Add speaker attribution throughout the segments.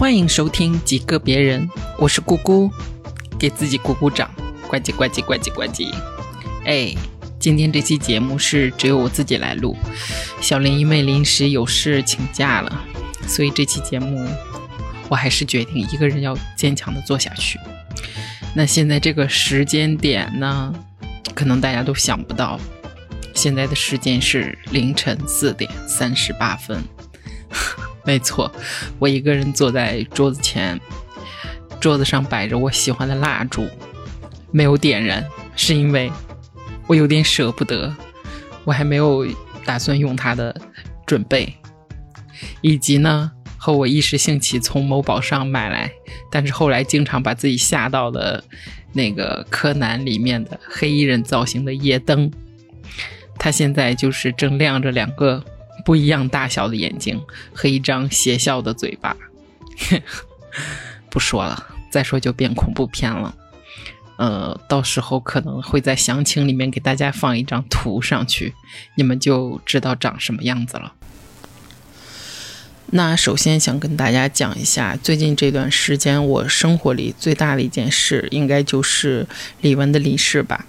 Speaker 1: 欢迎收听几个别人，我是姑姑，给自己鼓鼓掌，呱唧呱唧呱唧呱唧。哎，今天这期节目是只有我自己来录，小林因为临时有事请假了，所以这期节目我还是决定一个人要坚强的做下去。那现在这个时间点呢，可能大家都想不到，现在的时间是凌晨四点三十八分。没错，我一个人坐在桌子前，桌子上摆着我喜欢的蜡烛，没有点燃，是因为我有点舍不得，我还没有打算用它的准备，以及呢，和我一时兴起从某宝上买来，但是后来经常把自己吓到的那个柯南里面的黑衣人造型的夜灯，它现在就是正亮着两个。不一样大小的眼睛和一张邪笑的嘴巴，不说了，再说就变恐怖片了。呃，到时候可能会在详情里面给大家放一张图上去，你们就知道长什么样子了。那首先想跟大家讲一下，最近这段时间我生活里最大的一件事，应该就是李玟的离世吧。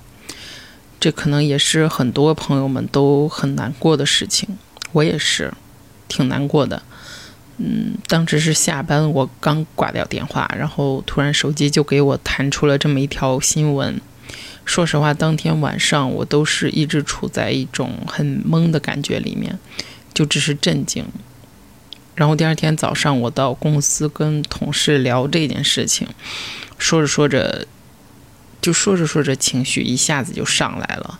Speaker 1: 这可能也是很多朋友们都很难过的事情。我也是，挺难过的。嗯，当时是下班，我刚挂掉电话，然后突然手机就给我弹出了这么一条新闻。说实话，当天晚上我都是一直处在一种很懵的感觉里面，就只是震惊。然后第二天早上，我到公司跟同事聊这件事情，说着说着，就说着说着，情绪一下子就上来了，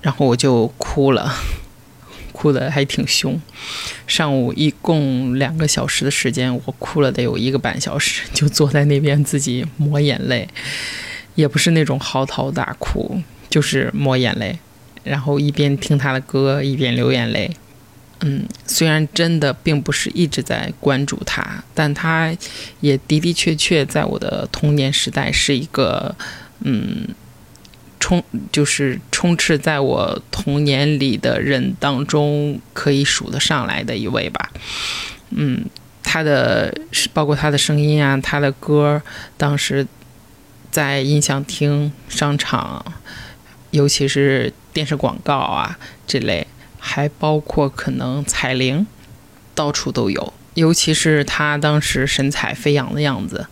Speaker 1: 然后我就哭了。哭的还挺凶，上午一共两个小时的时间，我哭了得有一个半小时，就坐在那边自己抹眼泪，也不是那种嚎啕大哭，就是抹眼泪，然后一边听他的歌一边流眼泪。嗯，虽然真的并不是一直在关注他，但他也的的确确在我的童年时代是一个，嗯。充就是充斥在我童年里的人当中，可以数得上来的一位吧。嗯，他的包括他的声音啊，他的歌，当时在音响厅、商场，尤其是电视广告啊这类，还包括可能彩铃，到处都有。尤其是他当时神采飞扬的样子。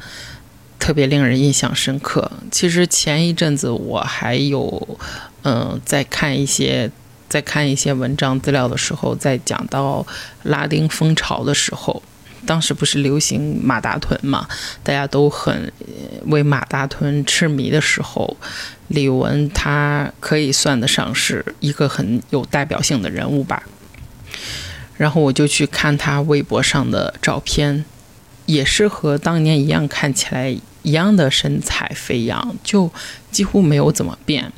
Speaker 1: 特别令人印象深刻。其实前一阵子我还有，嗯，在看一些在看一些文章资料的时候，在讲到拉丁风潮的时候，当时不是流行马大臀嘛，大家都很为马大臀痴迷的时候，李玟她可以算得上是一个很有代表性的人物吧。然后我就去看她微博上的照片，也是和当年一样，看起来。一样的神采飞扬，就几乎没有怎么变。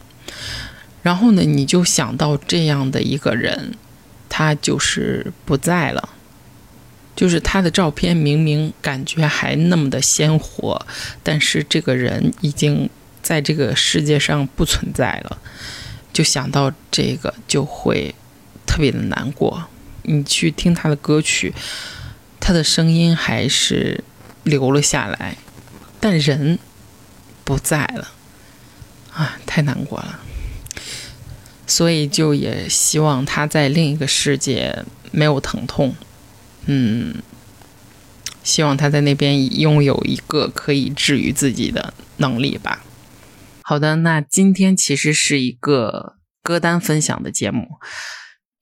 Speaker 1: 然后呢，你就想到这样的一个人，他就是不在了。就是他的照片明明感觉还那么的鲜活，但是这个人已经在这个世界上不存在了。就想到这个，就会特别的难过。你去听他的歌曲，他的声音还是留了下来。但人不在了，啊，太难过了。所以就也希望他在另一个世界没有疼痛，嗯，希望他在那边拥有一个可以治愈自己的能力吧。好的，那今天其实是一个歌单分享的节目，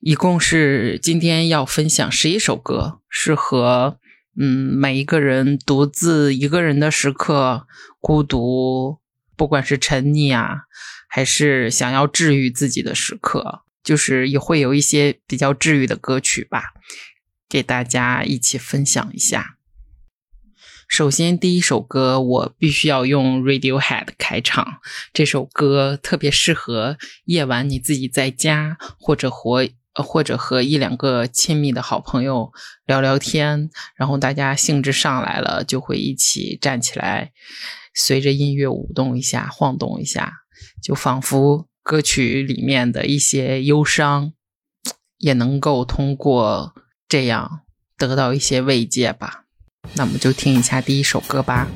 Speaker 1: 一共是今天要分享十一首歌，是和。嗯，每一个人独自一个人的时刻，孤独，不管是沉溺啊，还是想要治愈自己的时刻，就是也会有一些比较治愈的歌曲吧，给大家一起分享一下。首先，第一首歌我必须要用 Radiohead 开场，这首歌特别适合夜晚你自己在家或者和。或者和一两个亲密的好朋友聊聊天，然后大家兴致上来了，就会一起站起来，随着音乐舞动一下，晃动一下，就仿佛歌曲里面的一些忧伤，也能够通过这样得到一些慰藉吧。
Speaker 2: 那我们就听一下第一首歌吧。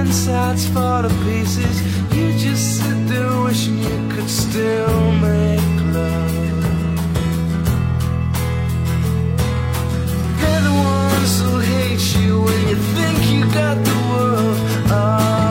Speaker 2: insides fall to pieces. You just sit there wishing you could still make love. They're the ones who hate you when you think you got the world. Oh.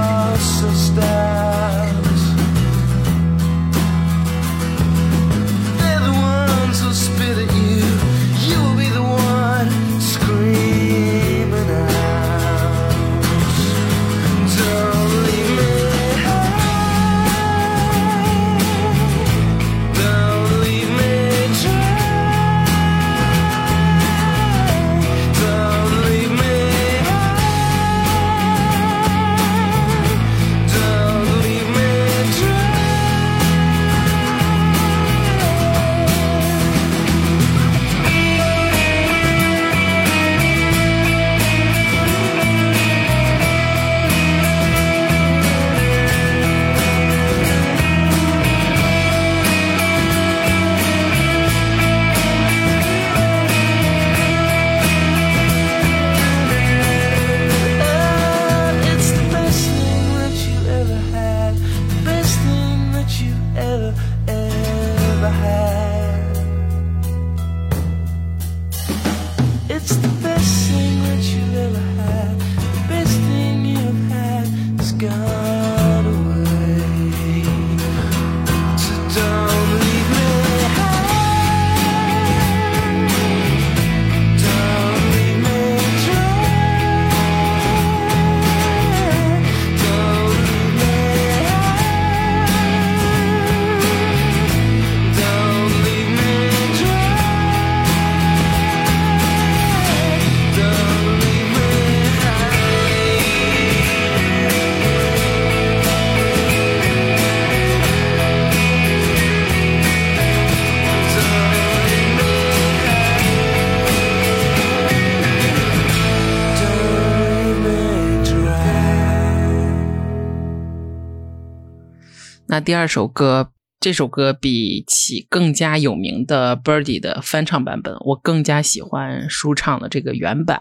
Speaker 2: 第二首歌，这首歌比起更加有名的 Birdie 的翻唱版本，我更加喜欢舒畅的这个原版，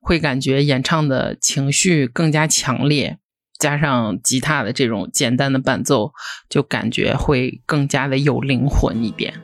Speaker 2: 会感觉演唱的情绪更加强烈，加上吉他的这种简单的伴奏，就感觉会更加的有灵魂一点。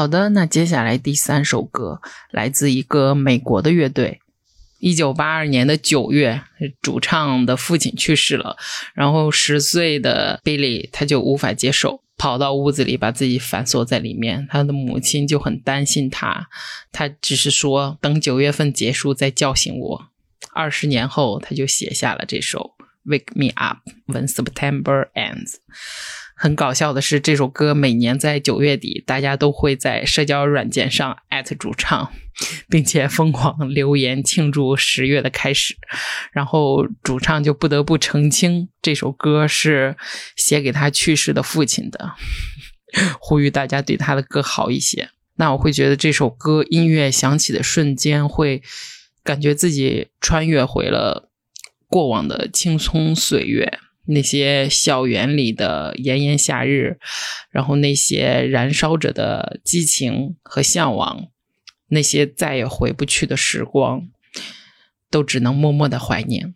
Speaker 1: 好的，那接下来第三首歌来自一个美国的乐队。一九八二年的九月，主唱的父亲去世了，然后十岁的 Billy 他就无法接受，跑到屋子里把自己反锁在里面。他的母亲就很担心他，他只是说等九月份结束再叫醒我。二十年后，他就写下了这首《Wake Me Up When September Ends》。很搞笑的是，这首歌每年在九月底，大家都会在社交软件上艾特主唱，并且疯狂留言庆祝十月的开始。然后主唱就不得不澄清，这首歌是写给他去世的父亲的，呼吁大家对他的歌好一些。那我会觉得这首歌音乐响起的瞬间，会感觉自己穿越回了过往的青葱岁月。那些校园里的炎炎夏日，然后那些燃烧着的激情和向往，那些再也回不去的时光，都只能默默的怀念。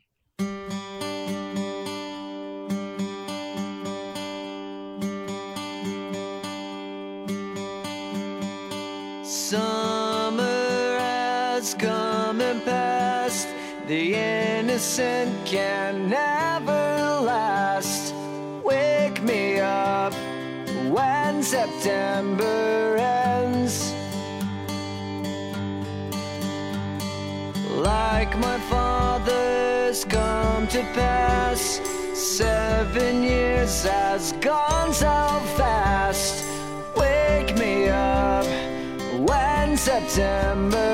Speaker 1: My father's come to pass, seven years has gone so fast. Wake me up when September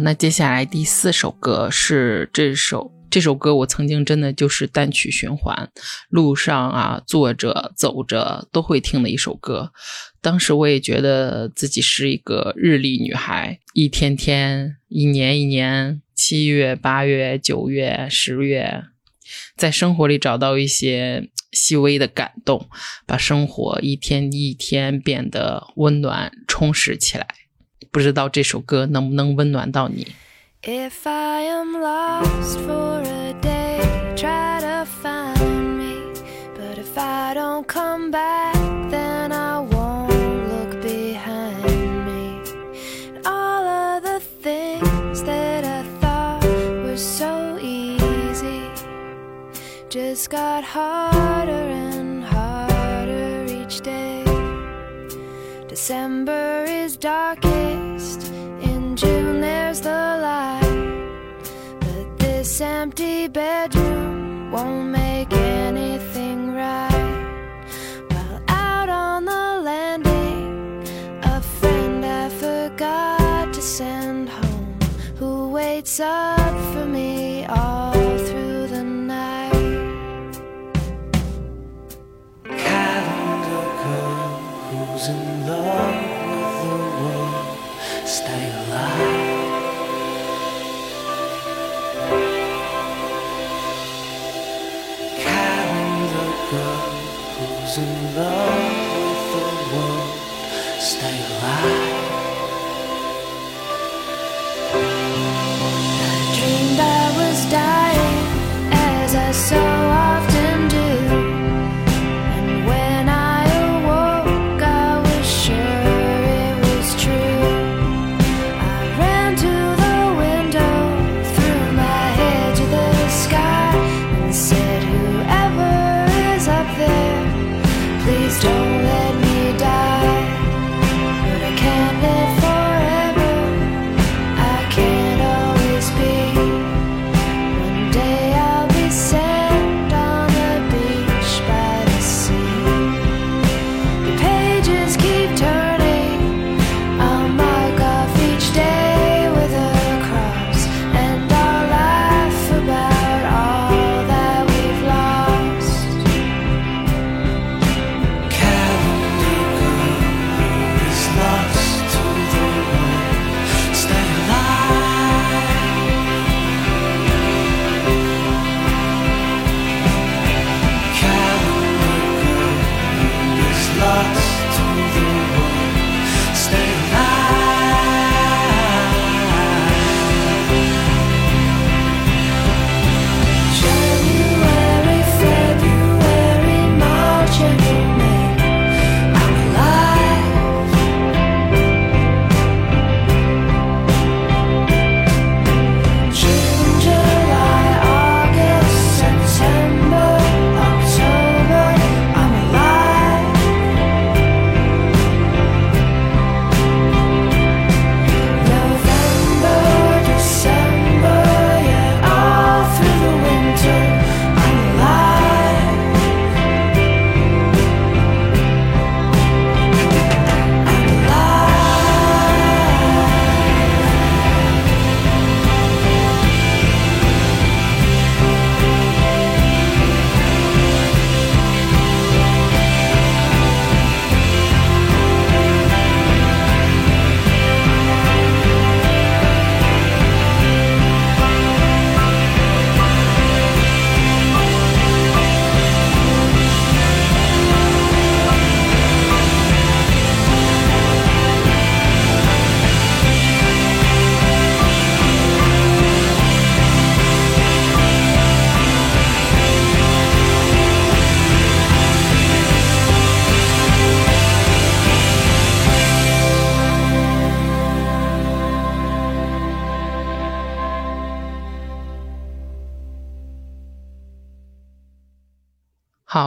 Speaker 1: 那接下来第四首歌是这首这首歌，我曾经真的就是单曲循环，路上啊、坐着、走着都会听的一首歌。当时我也觉得自己是一个日历女孩，一天天、一年一年，七月、八月、九月、十月，在生活里找到一些细微的感动，把生活一天一天变得温暖充实起来。不知道这首歌能不能温暖到你？
Speaker 3: If I am lost for a day, try to find me. But if I don't come back, then I won't look behind me. And all of the things that I thought were so easy just got harder December is darkest. In June, there's the light. But this empty bedroom won't make anything right. While out on the landing, a friend I forgot to send home who waits up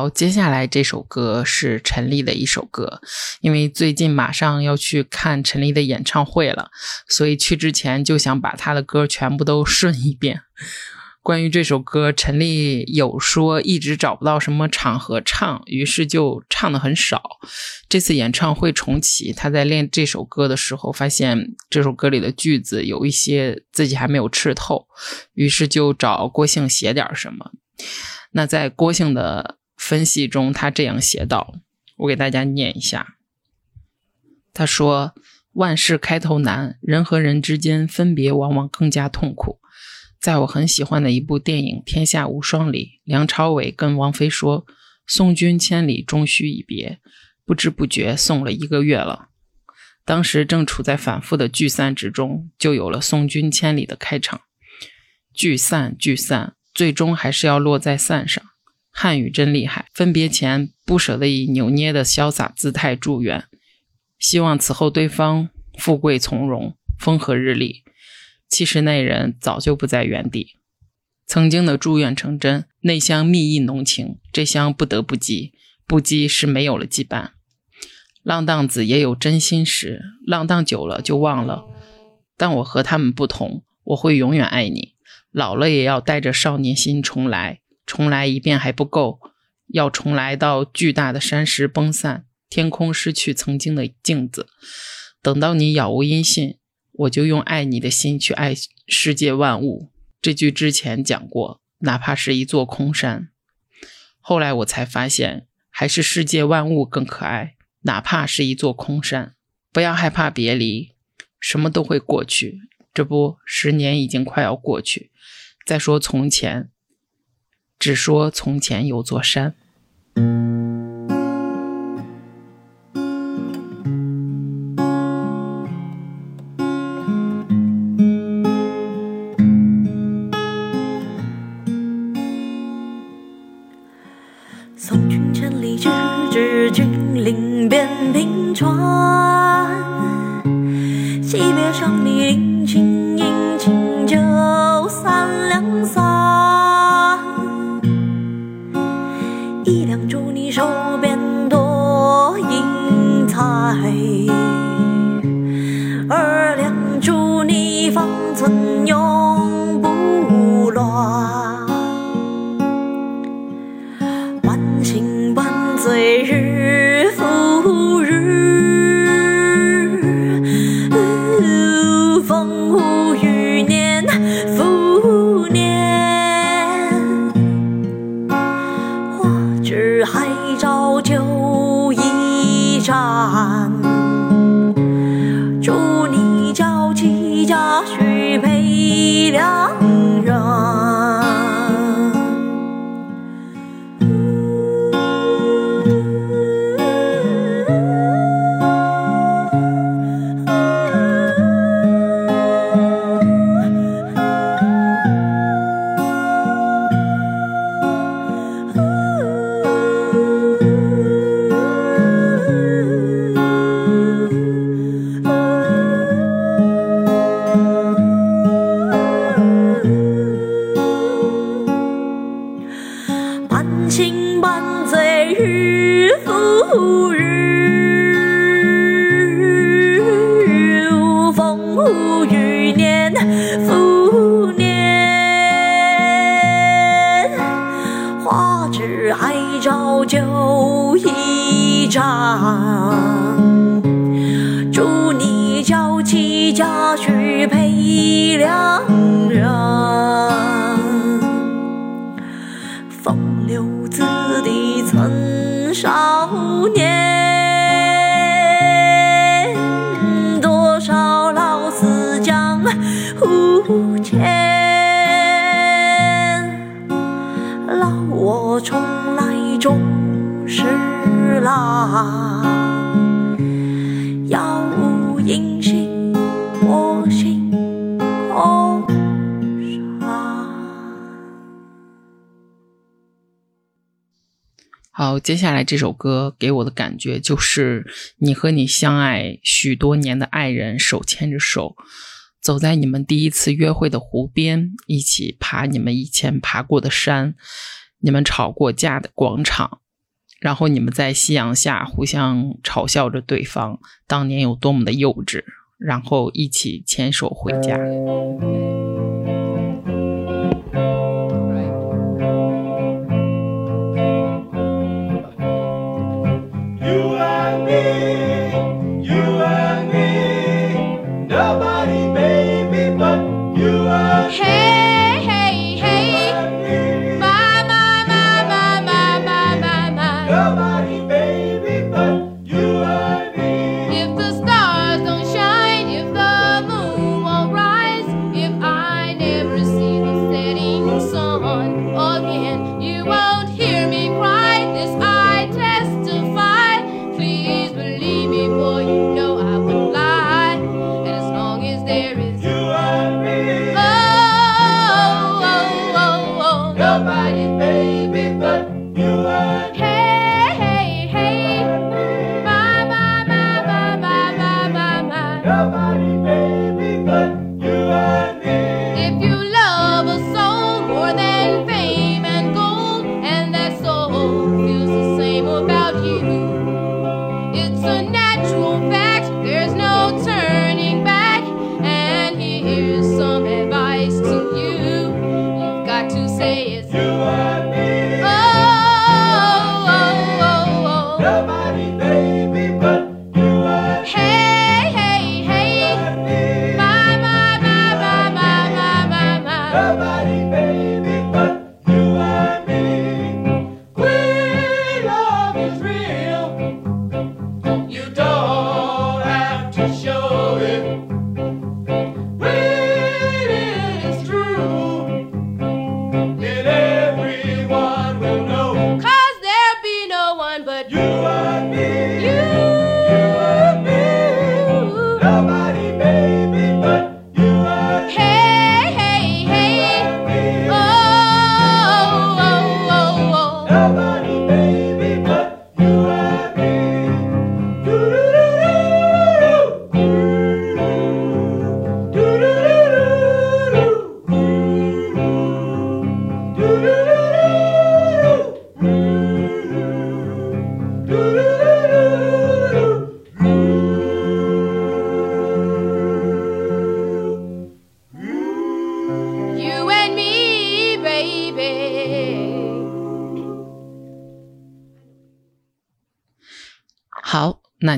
Speaker 1: 好，接下来这首歌是陈粒的一首歌，因为最近马上要去看陈粒的演唱会了，所以去之前就想把她的歌全部都顺一遍。关于这首歌，陈粒有说一直找不到什么场合唱，于是就唱的很少。这次演唱会重启，他在练这首歌的时候，发现这首歌里的句子有一些自己还没有吃透，于是就找郭姓写点什么。那在郭姓的分析中，他这样写道：“我给大家念一下。他说：‘万事开头难，人和人之间分别往往更加痛苦。’在我很喜欢的一部电影《天下无双》里，梁朝伟跟王菲说：‘送君千里，终须一别。’不知不觉送了一个月了。当时正处在反复的聚散之中，就有了《送君千里》的开场。聚散，聚散，最终还是要落在散上。汉语真厉害，分别前不舍得以扭捏的潇洒姿态祝愿，希望此后对方富贵从容，风和日丽。其实那人早就不在原地。曾经的祝愿成真，内乡蜜意浓情，这厢不得不羁，不羁是没有了羁绊。浪荡子也有真心时，浪荡久了就忘了。但我和他们不同，我会永远爱你，老了也要带着少年心重来。重来一遍还不够，要重来到巨大的山石崩散，天空失去曾经的镜子。等到你杳无音信，我就用爱你的心去爱世界万物。这句之前讲过，哪怕是一座空山。后来我才发现，还是世界万物更可爱，哪怕是一座空山。不要害怕别离，什么都会过去。这不，十年已经快要过去。再说从前，只说从前有座山。
Speaker 4: 方寸有死江湖间。老我重来终是郎，杳无音信，我心空。
Speaker 1: 好，接下来这首歌给我的感觉就是你和你相爱许多年的爱人手牵着手，走在你们第一次约会的湖边，一起爬你们以前爬过的山，你们吵过架的广场，然后你们在夕阳下互相嘲笑着对方当年有多么的幼稚，然后一起牵手回家。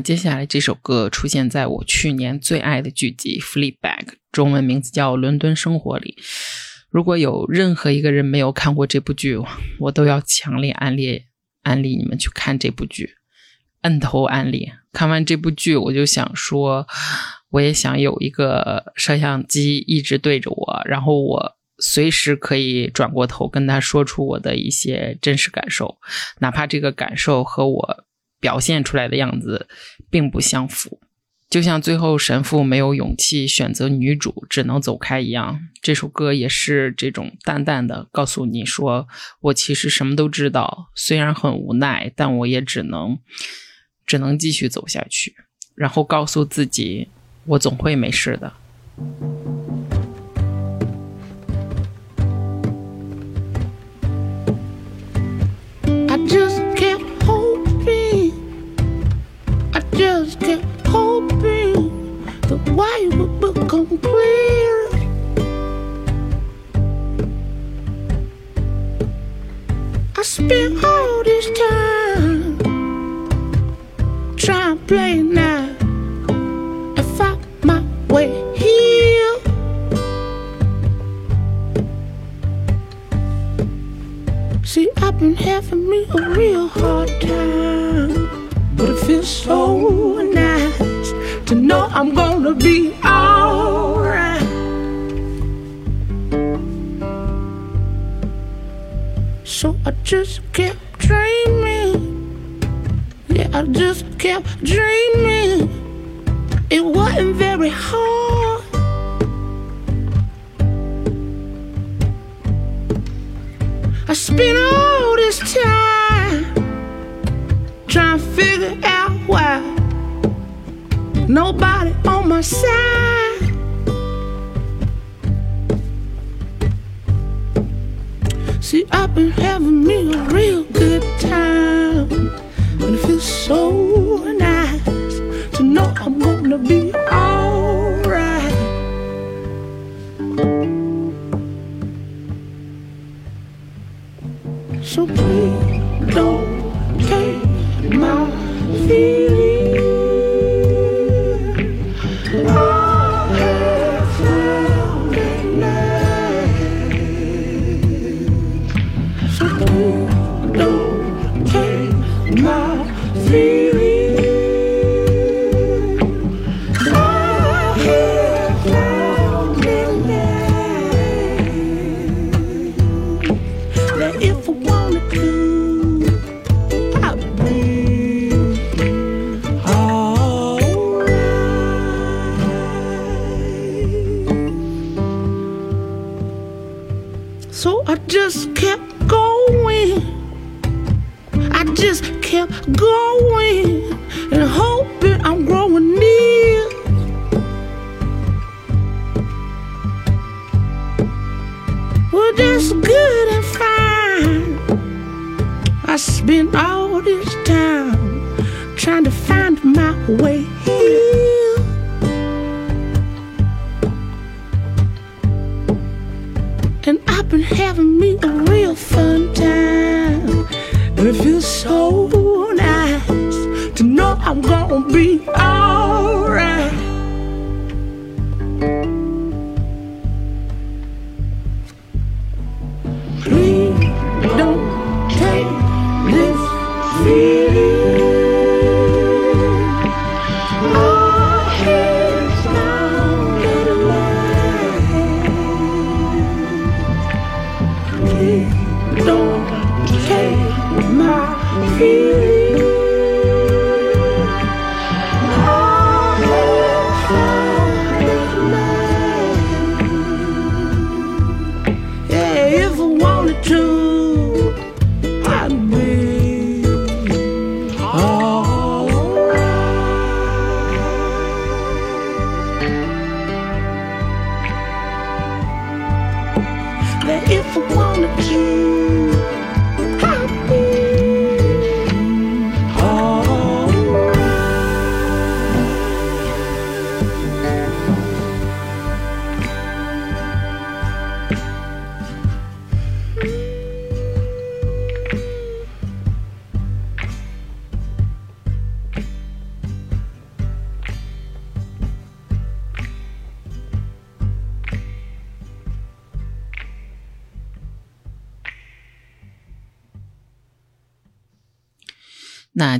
Speaker 1: 接下来这首歌出现在我去年最爱的剧集《Fleabag》，中文名字叫《伦敦生活》里。如果有任何一个人没有看过这部剧，我都要强烈安利安利你们去看这部剧，摁头安利。看完这部剧，我就想说，我也想有一个摄像机一直对着我，然后我随时可以转过头跟他说出我的一些真实感受，哪怕这个感受和我表现出来的样子并不相符。就像最后神父没有勇气选择女主，只能走开一样，这首歌也是这种淡淡的告诉你说，我其实什么都知道，虽然很无奈，但我也只能只能继续走下去，然后告诉自己，我总会没事的。
Speaker 5: Just kept hoping the white would become clear. I spent all this time trying to play now and find my way here. See, I've been having me a real hard time. But it feels so nice to know I'm gonna be alright. So I just kept dreaming. Yeah, I just kept dreaming. It wasn't very hard. I spent all this time figure out why nobody on my side. See, I've been having me a real good time, and it feels so nice to know I'm gonna be alright. So please And I've been having me a real fun time. And it feels so nice to know I'm gonna be alright.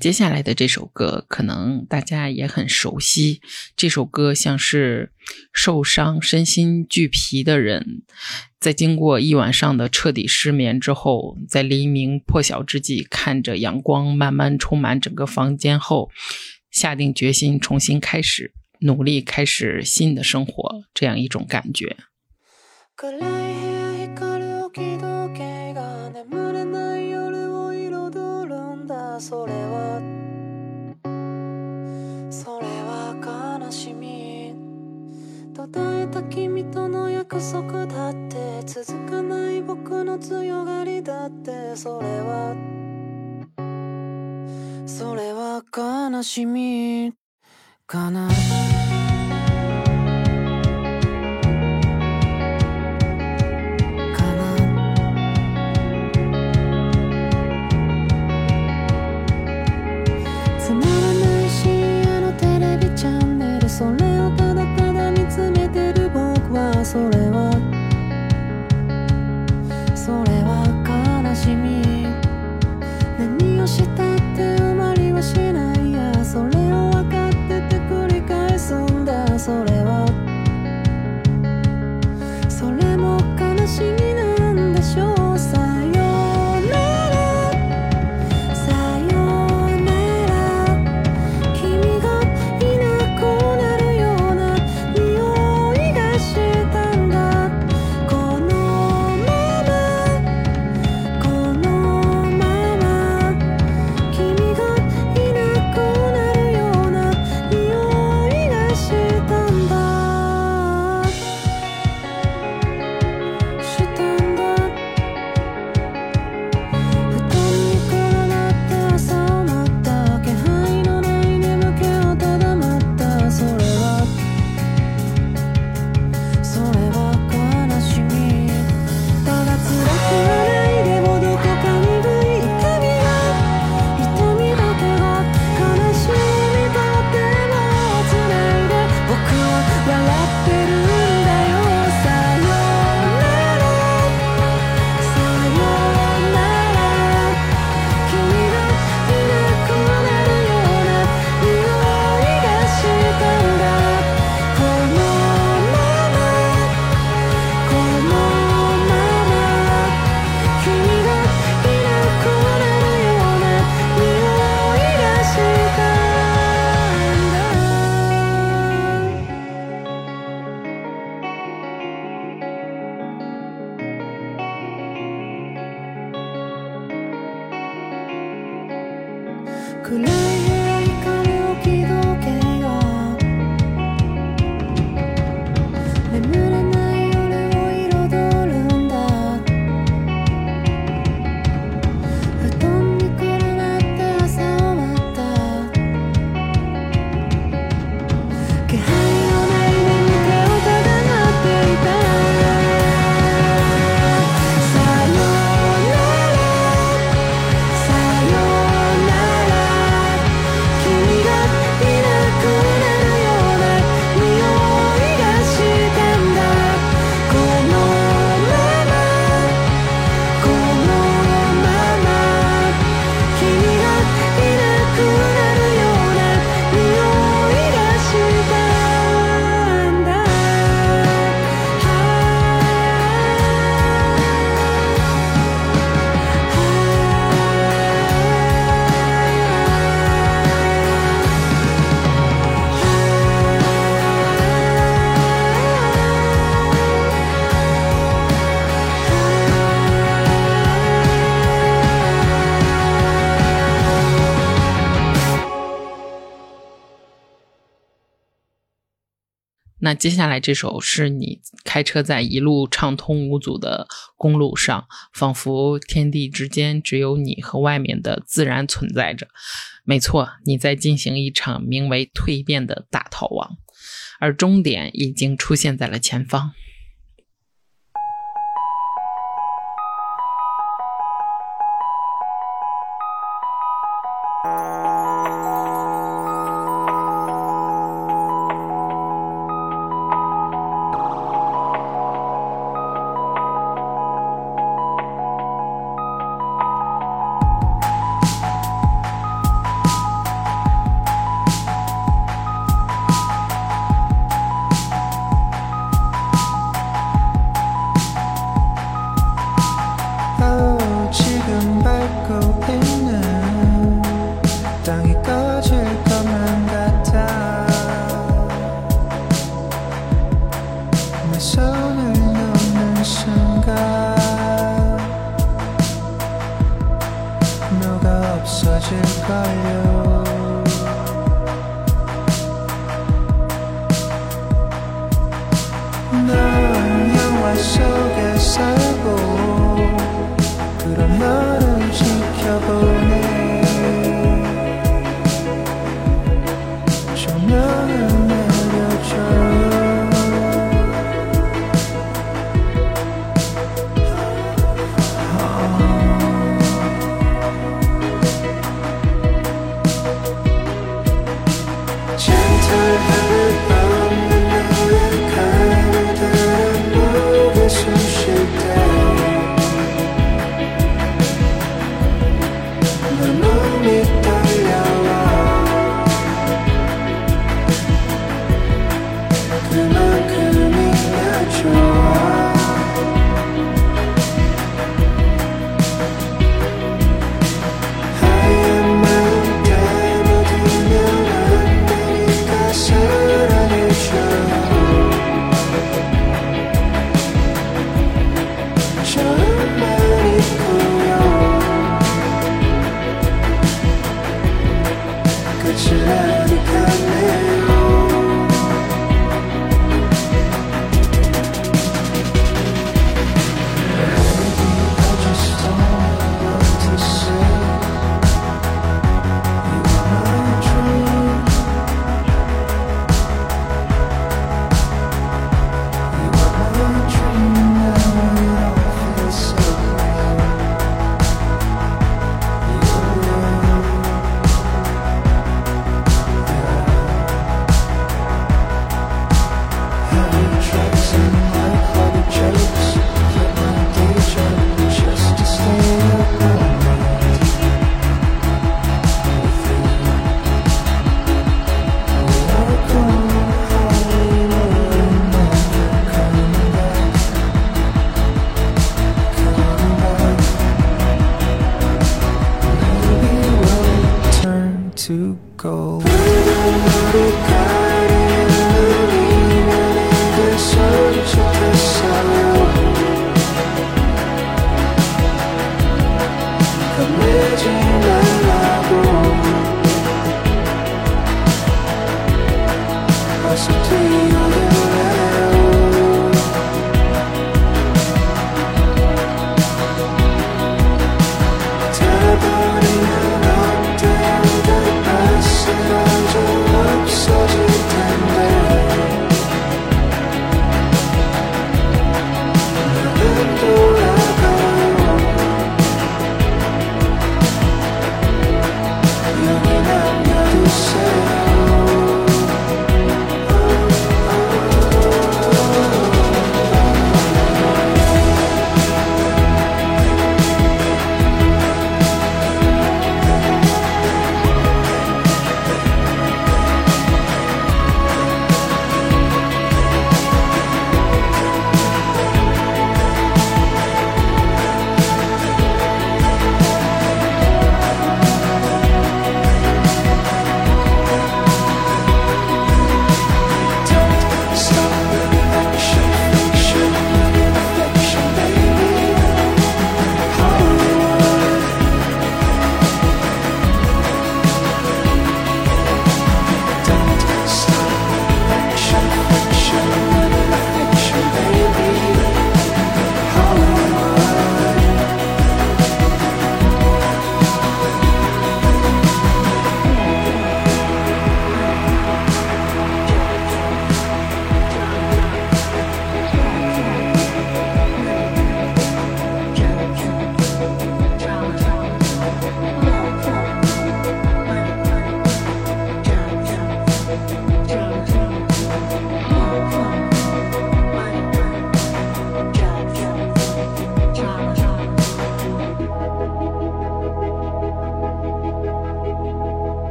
Speaker 1: 接下来的这首歌，可能大家也很熟悉。这首歌像是受伤、身心俱疲的人，在经过一晚上的彻底失眠之后，在黎明破晓之际，看着阳光慢慢充满整个房间后，下定决心重新开始，努力开始新的生活，这样一种感觉。
Speaker 3: それはそれは悲しみ。途絶えた君との約束だって続かない僕の強がりだって。それはそれは悲しみ。かな
Speaker 1: 那接下来这首是你开车在一路畅通无阻的公路上，仿佛天地之间只有你和外面的自然存在着。没错，你在进行一场名为蜕变的大逃亡，而终点已经出现在了前方。
Speaker 5: 「passion by you.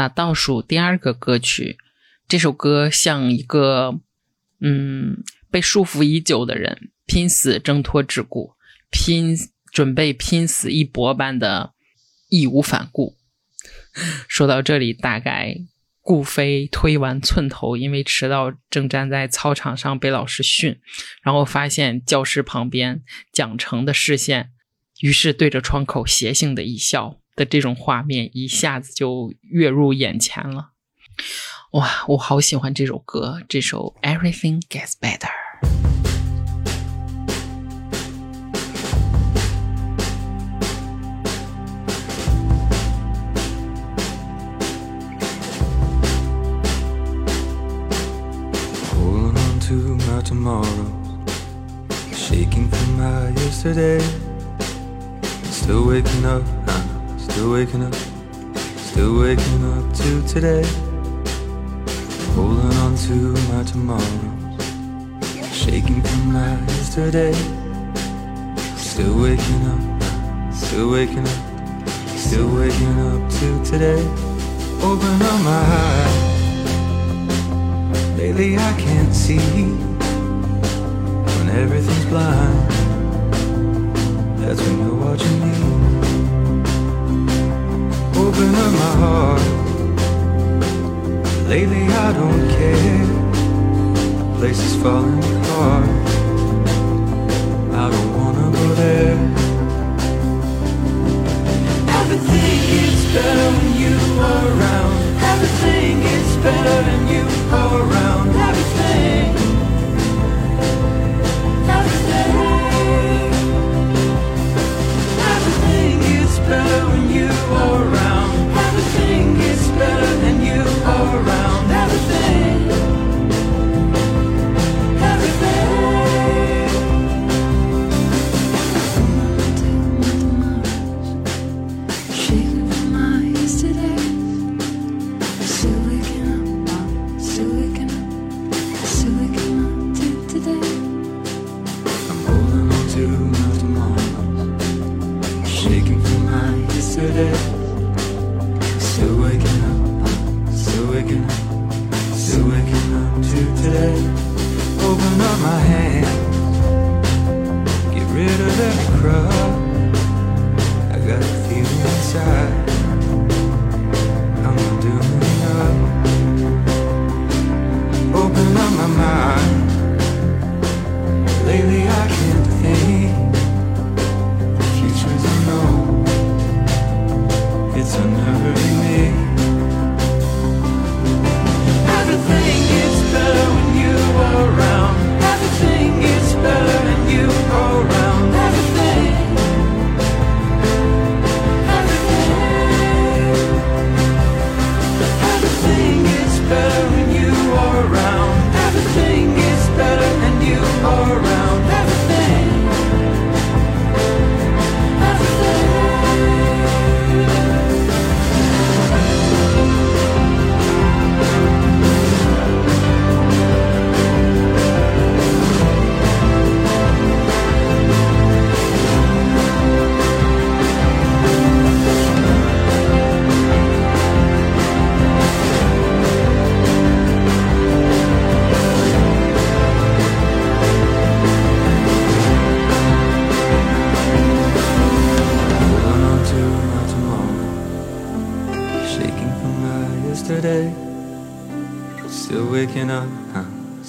Speaker 1: 那倒数第二个歌曲，这首歌像一个嗯被束缚已久的人，拼死挣脱桎梏，拼准备拼死一搏般的义无反顾。说到这里，大概顾飞推完寸头，因为迟到，正站在操场上被老师训，然后发现教室旁边蒋成的视线，于是对着窗口邪性的一笑的这种画面，一下子就跃入眼前了。哇，我好喜欢这首歌，这首《Everything Gets Better》。
Speaker 2: Holding on to my tomorrow, shaking from my yesterday. Still waking up. Still waking up, still waking up to today. Holding on to my tomorrow, shaking from my yesterday. Still waking up, still waking up, still waking up to today. Open up my eyes. Lately I can't see when everything's blind. That's when you're watching Open up my heart. Lately I don't care. Place is falling apart. I don't wanna go there. Everything gets better when you are around. Everything gets better when you are around. Everything. Everything. Everything gets better when you are around everything is better than you are
Speaker 3: right.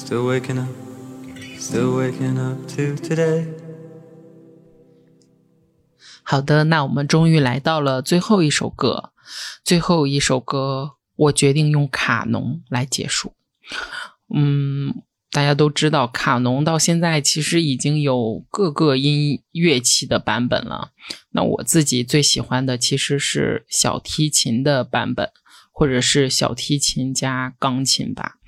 Speaker 3: Still waking up, still waking up to today.
Speaker 1: 好的，那我们终于来到了最后一首歌，最后一首歌，我决定用卡农来结束。嗯，大家都知道，卡农到现在其实已经有各个音乐器的版本了。那我自己最喜欢的其实是小提琴的版本，或者是小提琴加钢琴吧。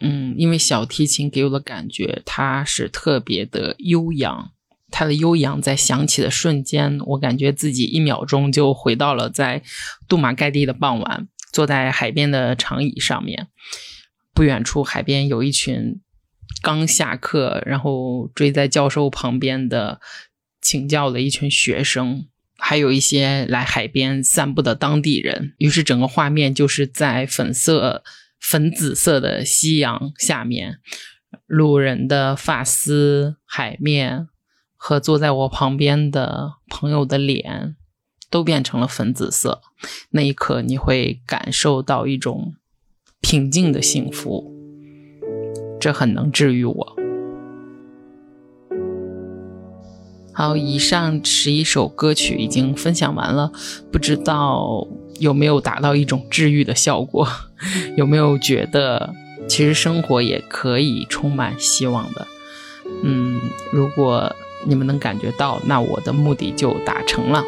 Speaker 1: 嗯，因为小提琴给我的感觉，它是特别的悠扬，它的悠扬在响起的瞬间，我感觉自己一秒钟就回到了在杜马盖蒂的傍晚，坐在海边的长椅上面。不远处海边有一群刚下课，然后追在教授旁边的请教的一群学生，还有一些来海边散步的当地人。于是整个画面就是在粉色、粉紫色的夕阳下面，路人的发丝、海面和坐在我旁边的朋友的脸，都变成了粉紫色，那一刻你会感受到一种平静的幸福，这很能治愈我。好，以上十一首歌曲已经分享完了，不知道有没有达到一种治愈的效果？有没有觉得其实生活也可以充满希望的？嗯，如果你们能感觉到，那我的目的就达成了。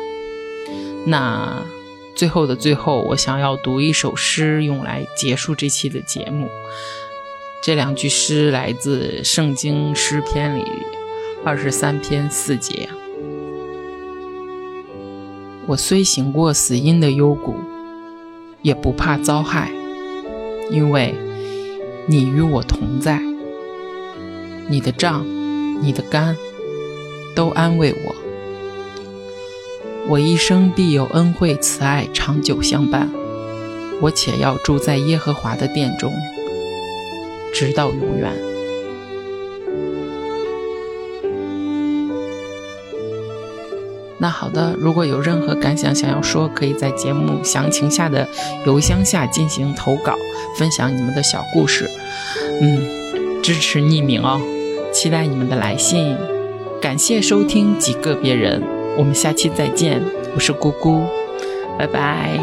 Speaker 1: 那最后的最后，我想要读一首诗，用来结束这期的节目。这两句诗来自《圣经诗篇》里二十三篇四节。我虽行过死荫的幽谷，也不怕遭害，因为你与我同在。你的杖，你的竿，都安慰我。我一生必有恩惠慈爱长久相伴，我且要住在耶和华的殿中，直到永远。那好的，如果有任何感想想要说，可以在节目详情下的邮箱下进行投稿，分享你们的小故事。嗯，支持匿名哦，期待你们的来信。感谢收听几个别人，我们下期再见。我是姑姑，拜拜。